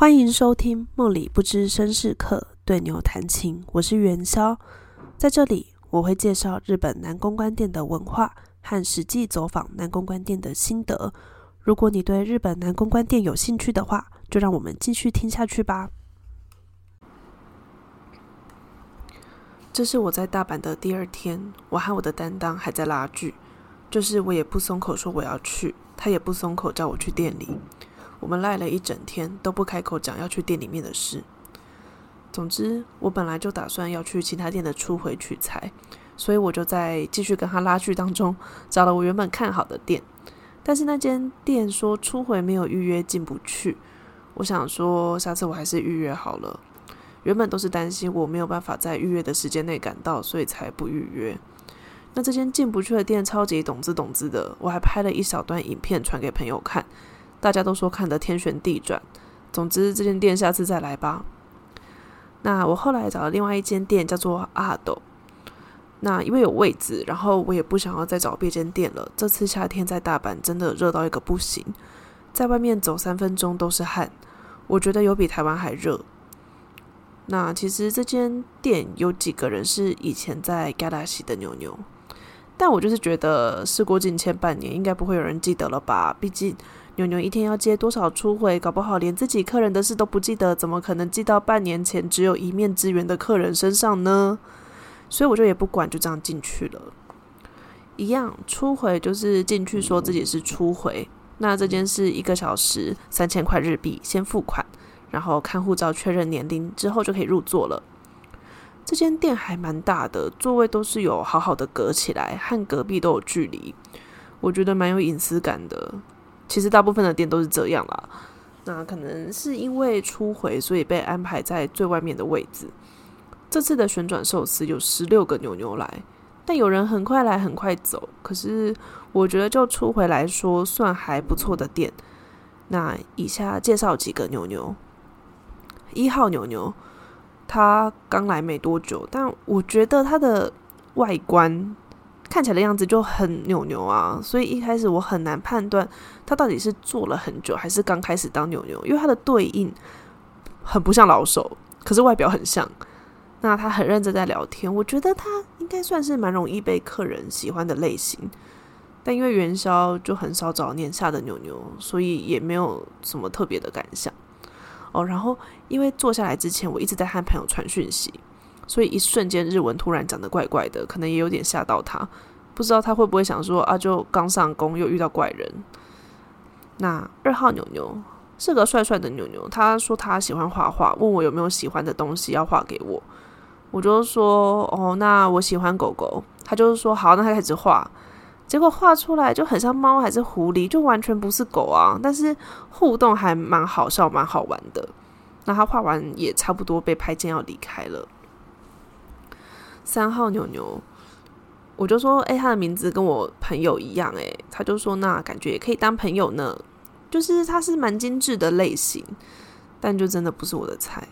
欢迎收听《梦里不知身是客对牛弹琴》，我是元宵，在这里我会介绍日本南公关店的文化和实际走访南公关店的心得。如果你对日本南公关店有兴趣的话，就让我们继续听下去吧。这是我在大阪的第二天，我和我的担当还在拉锯，就是我也不松口说我要去，他也不松口叫我去店里。我们赖了一整天，都不开口讲要去店里面的事。总之，我本来就打算要去其他店的初回取材，所以我就在继续跟他拉锯当中，找了我原本看好的店。但是那间店说初回没有预约进不去。我想说，下次我还是预约好了。原本都是担心我没有办法在预约的时间内赶到，所以才不预约。那这间进不去的店超级懂之懂之的，我还拍了一小段影片传给朋友看。大家都说看得天旋地转，总之这间店下次再来吧。那我后来找了另外一间店，叫做阿斗。那因为有位置，然后我也不想要再找别间店了。这次夏天在大阪真的热到一个不行，在外面走三分钟都是汗，我觉得有比台湾还热。那其实这间店有几个人是以前在 Galaxy 的牛牛，但我就是觉得事过境迁半年，应该不会有人记得了吧？毕竟。牛牛一天要接多少初回？搞不好连自己客人的事都不记得，怎么可能记到半年前只有一面之缘的客人身上呢？所以我就也不管，就这样进去了。一样初回就是进去说自己是初回，那这件事一个小时三千块日币，先付款，然后看护照确认年龄之后就可以入座了。这间店还蛮大的，座位都是有好好的隔起来，和隔壁都有距离，我觉得蛮有隐私感的。其实大部分的店都是这样啦，那可能是因为初回，所以被安排在最外面的位置。这次的旋转寿司有十六个牛牛来，但有人很快来很快走。可是我觉得就初回来说，算还不错的店。那以下介绍几个牛牛。一号牛牛，他刚来没多久，但我觉得他的外观。看起来的样子就很扭扭啊，所以一开始我很难判断他到底是做了很久还是刚开始当扭扭，因为他的对应很不像老手，可是外表很像。那他很认真在聊天，我觉得他应该算是蛮容易被客人喜欢的类型。但因为元宵就很少找年下的牛牛，所以也没有什么特别的感想。哦，然后因为坐下来之前，我一直在和朋友传讯息。所以一瞬间日文突然讲的怪怪的，可能也有点吓到他，不知道他会不会想说啊，就刚上工又遇到怪人。那二号牛牛是个帅帅的牛牛，他说他喜欢画画，问我有没有喜欢的东西要画给我，我就说哦，那我喜欢狗狗，他就是说好，那他开始画，结果画出来就很像猫还是狐狸，就完全不是狗啊，但是互动还蛮好笑，蛮好玩的。那他画完也差不多被拍肩要离开了。三号牛牛，我就说，哎，他的名字跟我朋友一样，哎，他就说，那感觉也可以当朋友呢。就是他是蛮精致的类型，但就真的不是我的菜。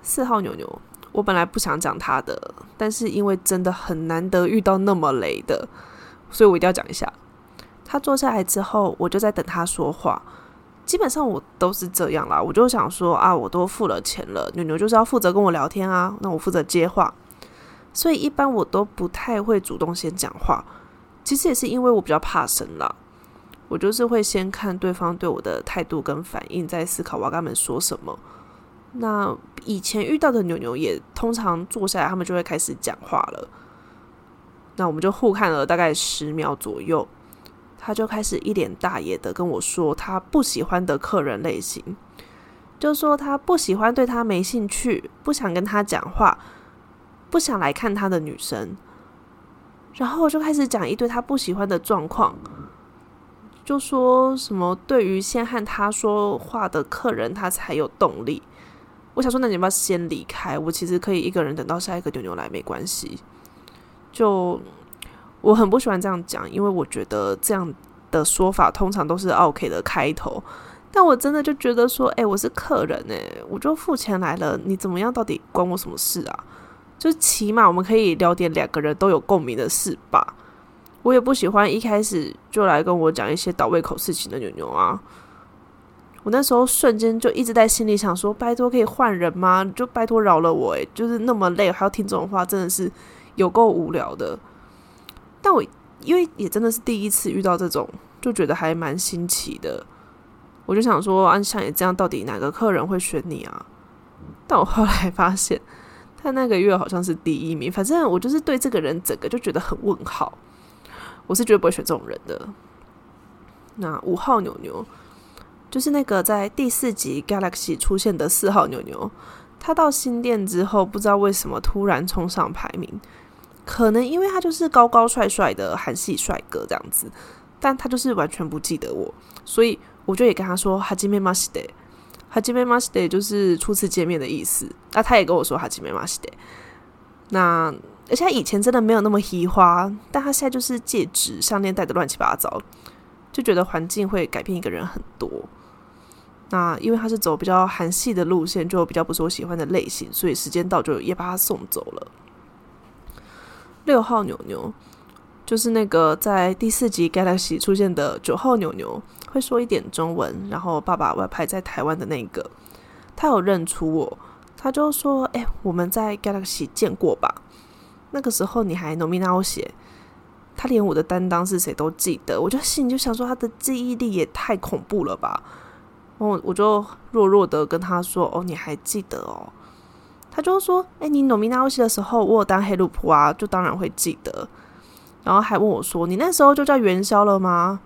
四号牛牛，我本来不想讲他的，但是因为真的很难得遇到那么雷的，所以我一定要讲一下。他坐下来之后，我就在等他说话。基本上我都是这样啦，我就想说啊，我都付了钱了，牛牛就是要负责跟我聊天啊，那我负责接话。所以一般我都不太会主动先讲话，其实也是因为我比较怕生啦。我就是会先看对方对我的态度跟反应，再思考我要跟他们说什么。那以前遇到的牛牛也通常坐下来，他们就会开始讲话了。那我们就互看了大概十秒左右，他就开始一脸大爷的跟我说他不喜欢的客人类型，就说他不喜欢对他没兴趣，不想跟他讲话。不想来看他的女生，然后我就开始讲一堆他不喜欢的状况，就说什么对于先和他说话的客人，他才有动力。我想说，那你要不要先离开？我其实可以一个人等到下一个牛牛来，没关系。就我很不喜欢这样讲，因为我觉得这样的说法通常都是 OK 的开头。但我真的就觉得说，哎，我是客人哎，我就付钱来了，你怎么样？到底关我什么事啊？就起码我们可以聊点两个人都有共鸣的事吧。我也不喜欢一开始就来跟我讲一些倒胃口事情的牛牛啊。我那时候瞬间就一直在心里想说：拜托可以换人吗？就拜托饶了我！诶，就是那么累还要听这种话，真的是有够无聊的。但我因为也真的是第一次遇到这种，就觉得还蛮新奇的。我就想说，啊，像你这样，到底哪个客人会选你啊？但我后来发现，他那个月好像是第一名。反正我就是对这个人整个就觉得很问号。我是绝对不会选这种人的。那五号牛牛。就是那个在第四集 Galaxy 出现的四号牛牛，他到新店之后，不知道为什么突然冲上排名，可能因为他就是高高帅帅的韩系帅哥这样子，但他就是完全不记得我，所以我就也跟他说哈基梅马西德，哈基梅马西德就是初次见面的意思，那他也跟我说哈基梅马西德，那而且他以前真的没有那么嘻花，但他现在就是戒指项链戴的乱七八糟，就觉得环境会改变一个人很多。那因为他是走比较韩系的路线，就比较不是我喜欢的类型，所以时间到就也把他送走了。六号牛牛就是那个在第四集 Galaxy 出现的九号牛牛，会说一点中文，然后爸爸外派在台湾的那个，他有认出我，他就说：“哎，我们在 Galaxy 见过吧？那个时候你还 nominal 写，他连我的担当是谁都记得。”我就心里就想说，他的记忆力也太恐怖了吧！我我就弱弱的跟他说：“哦，你还记得哦？”他就说：“哎，你努米纳游戏的时候，我有当黑路普啊，就当然会记得。”然后还问我说：“你那时候就叫元宵了吗？”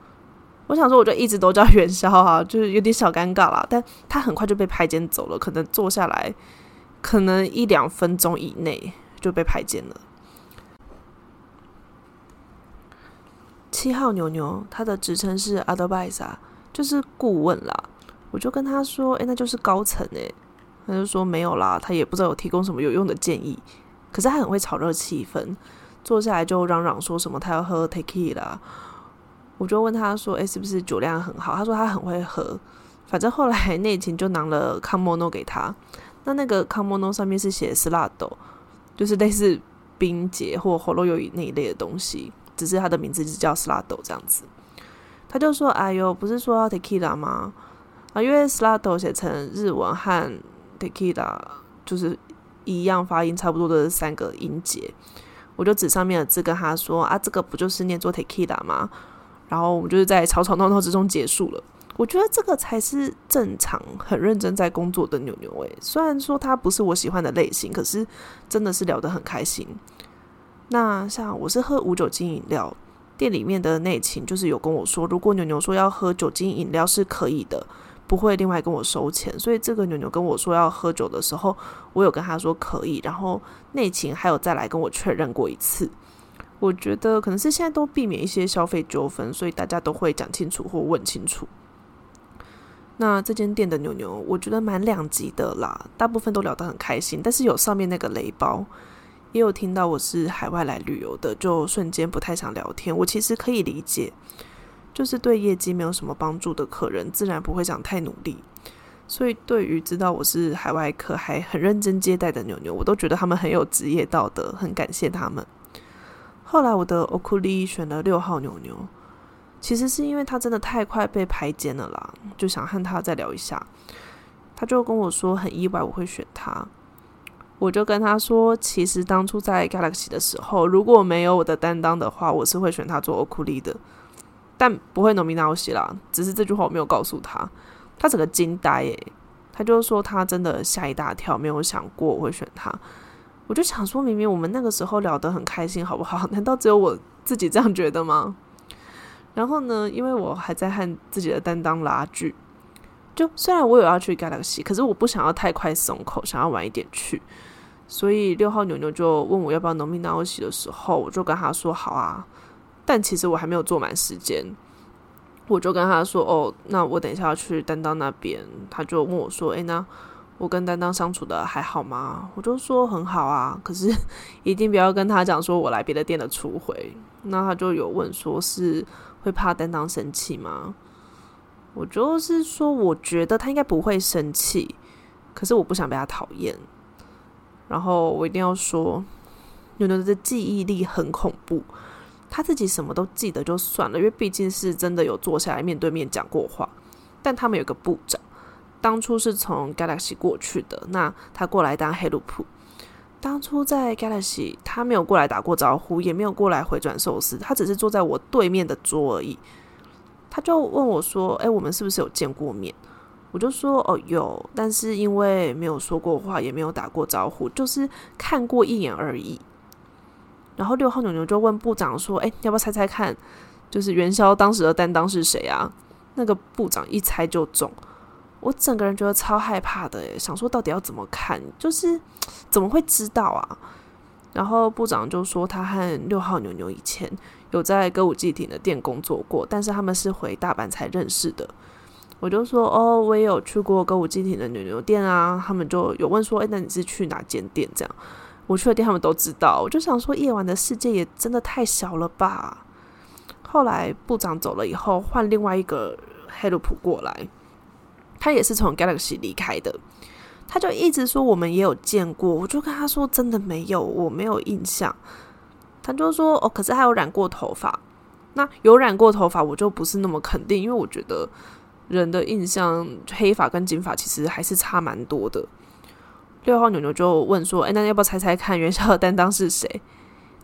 我想说，我就一直都叫元宵啊，就是有点小尴尬啦。但他很快就被拍肩走了，可能坐下来，可能一两分钟以内就被拍肩了。七号牛牛，他的职称是 advisor，就是顾问啦。我就跟他说：“诶，那就是高层诶。”他就说：“没有啦，他也不知道有提供什么有用的建议。可是他很会炒热气氛，坐下来就嚷嚷说什么他要喝 tequila。我就问他说：“诶，是不是酒量很好？”他说他很会喝。反正后来内勤就拿了 c o m o n o 给他，那那个 c o m o n o 上面是写斯拉豆，就是类似冰结或喉咙有那一类的东西，只是他的名字是叫斯拉豆这样子。他就说：“哎呦，不是说要 tequila 吗？”啊，因为 slado 写成日文和 tequila 就是一样发音差不多的三个音节，我就指上面的字跟他说啊，这个不就是念作 tequila 吗？然后我们就是在吵吵闹闹之中结束了。我觉得这个才是正常、很认真在工作的牛牛诶。虽然说他不是我喜欢的类型，可是真的是聊得很开心。那像我是喝无酒精饮料，店里面的内勤就是有跟我说，如果牛牛说要喝酒精饮料是可以的。不会另外跟我收钱，所以这个牛牛跟我说要喝酒的时候，我有跟他说可以，然后内勤还有再来跟我确认过一次。我觉得可能是现在都避免一些消费纠纷，所以大家都会讲清楚或问清楚。那这间店的牛牛，我觉得蛮两极的啦，大部分都聊得很开心，但是有上面那个雷包，也有听到我是海外来旅游的，就瞬间不太想聊天。我其实可以理解。就是对业绩没有什么帮助的客人，自然不会想太努力。所以，对于知道我是海外客还很认真接待的牛牛，我都觉得他们很有职业道德，很感谢他们。后来，我的欧库利选了六号牛牛，其实是因为他真的太快被排尖了啦，就想和他再聊一下。他就跟我说很意外我会选他，我就跟他说，其实当初在 Galaxy 的时候，如果没有我的担当的话，我是会选他做欧库利的。但不会农民拿我写啦，只是这句话我没有告诉他，他整个惊呆诶，他就说他真的吓一大跳，没有想过我会选他。我就想说，明明我们那个时候聊得很开心，好不好？难道只有我自己这样觉得吗？然后呢，因为我还在和自己的担当拉锯，就虽然我有要去 Galaxy，可是我不想要太快松口，想要晚一点去。所以六号牛牛就问我要不要农民拿我写的时候，我就跟他说好啊。但其实我还没有坐满时间，我就跟他说：“哦，那我等一下要去担当那边。”他就问我说：“诶，那我跟担当相处的还好吗？”我就说：“很好啊。”可是 一定不要跟他讲说我来别的店的初回。那他就有问说：“是会怕担当生气吗？”我就是说，我觉得他应该不会生气，可是我不想被他讨厌。然后我一定要说，牛牛的记忆力很恐怖。他自己什么都记得就算了，因为毕竟是真的有坐下来面对面讲过话。但他们有个部长，当初是从 Galaxy 过去的，那他过来当黑鲁普。当初在 Galaxy，他没有过来打过招呼，也没有过来回转寿司，他只是坐在我对面的桌而已。他就问我说：“哎，我们是不是有见过面？”我就说：“哦，有，但是因为没有说过话，也没有打过招呼，就是看过一眼而已。”然后六号牛牛就问部长说：“哎，要不要猜猜看，就是元宵当时的担当是谁啊？”那个部长一猜就中，我整个人觉得超害怕的，诶，想说到底要怎么看，就是 怎么会知道啊？然后部长就说他和六号牛牛以前有在歌舞伎町的店工作过，但是他们是回大阪才认识的。我就说哦，我也有去过歌舞伎町的牛牛店啊。他们就有问说，哎，那你是去哪间店？这样我去的店他们都知道。我就想说，夜晚的世界也真的太小了吧。后来部长走了以后，换另外一个黑鲁普过来，他也是从 Galaxy 离开的。他就一直说我们也有见过，我就跟他说真的没有，我没有印象。他就说哦，可是他有染过头发。那有染过头发，我就不是那么肯定，因为我觉得。人的印象，黑发跟金发其实还是差蛮多的。六号牛牛就问说：“哎，那要不要猜猜看元宵的担当是谁？”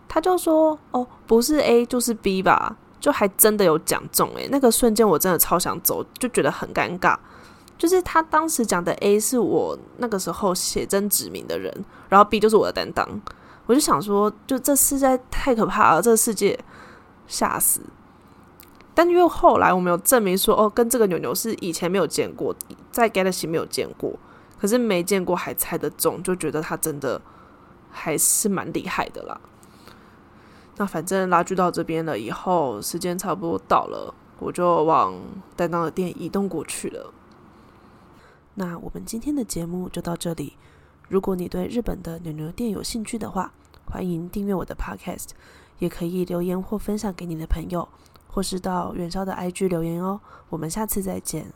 他就说：“哦，不是 A 就是 B 吧。”就还真的有讲中诶，那个瞬间我真的超想走，就觉得很尴尬。就是他当时讲的 A 是我那个时候写真指名的人，然后 B 就是我的担当。我就想说，就这实在太可怕了，这个世界吓死。但因为后来我们有证明说，哦，跟这个牛牛是以前没有见过，在 Galaxy 没有见过，可是没见过还猜得中，就觉得他真的还是蛮厉害的啦。那反正拉锯到这边了以后，时间差不多到了，我就往担当的店移动过去了。那我们今天的节目就到这里。如果你对日本的牛牛店有兴趣的话，欢迎订阅我的 Podcast，也可以留言或分享给你的朋友。或是到元宵的 IG 留言哦，我们下次再见。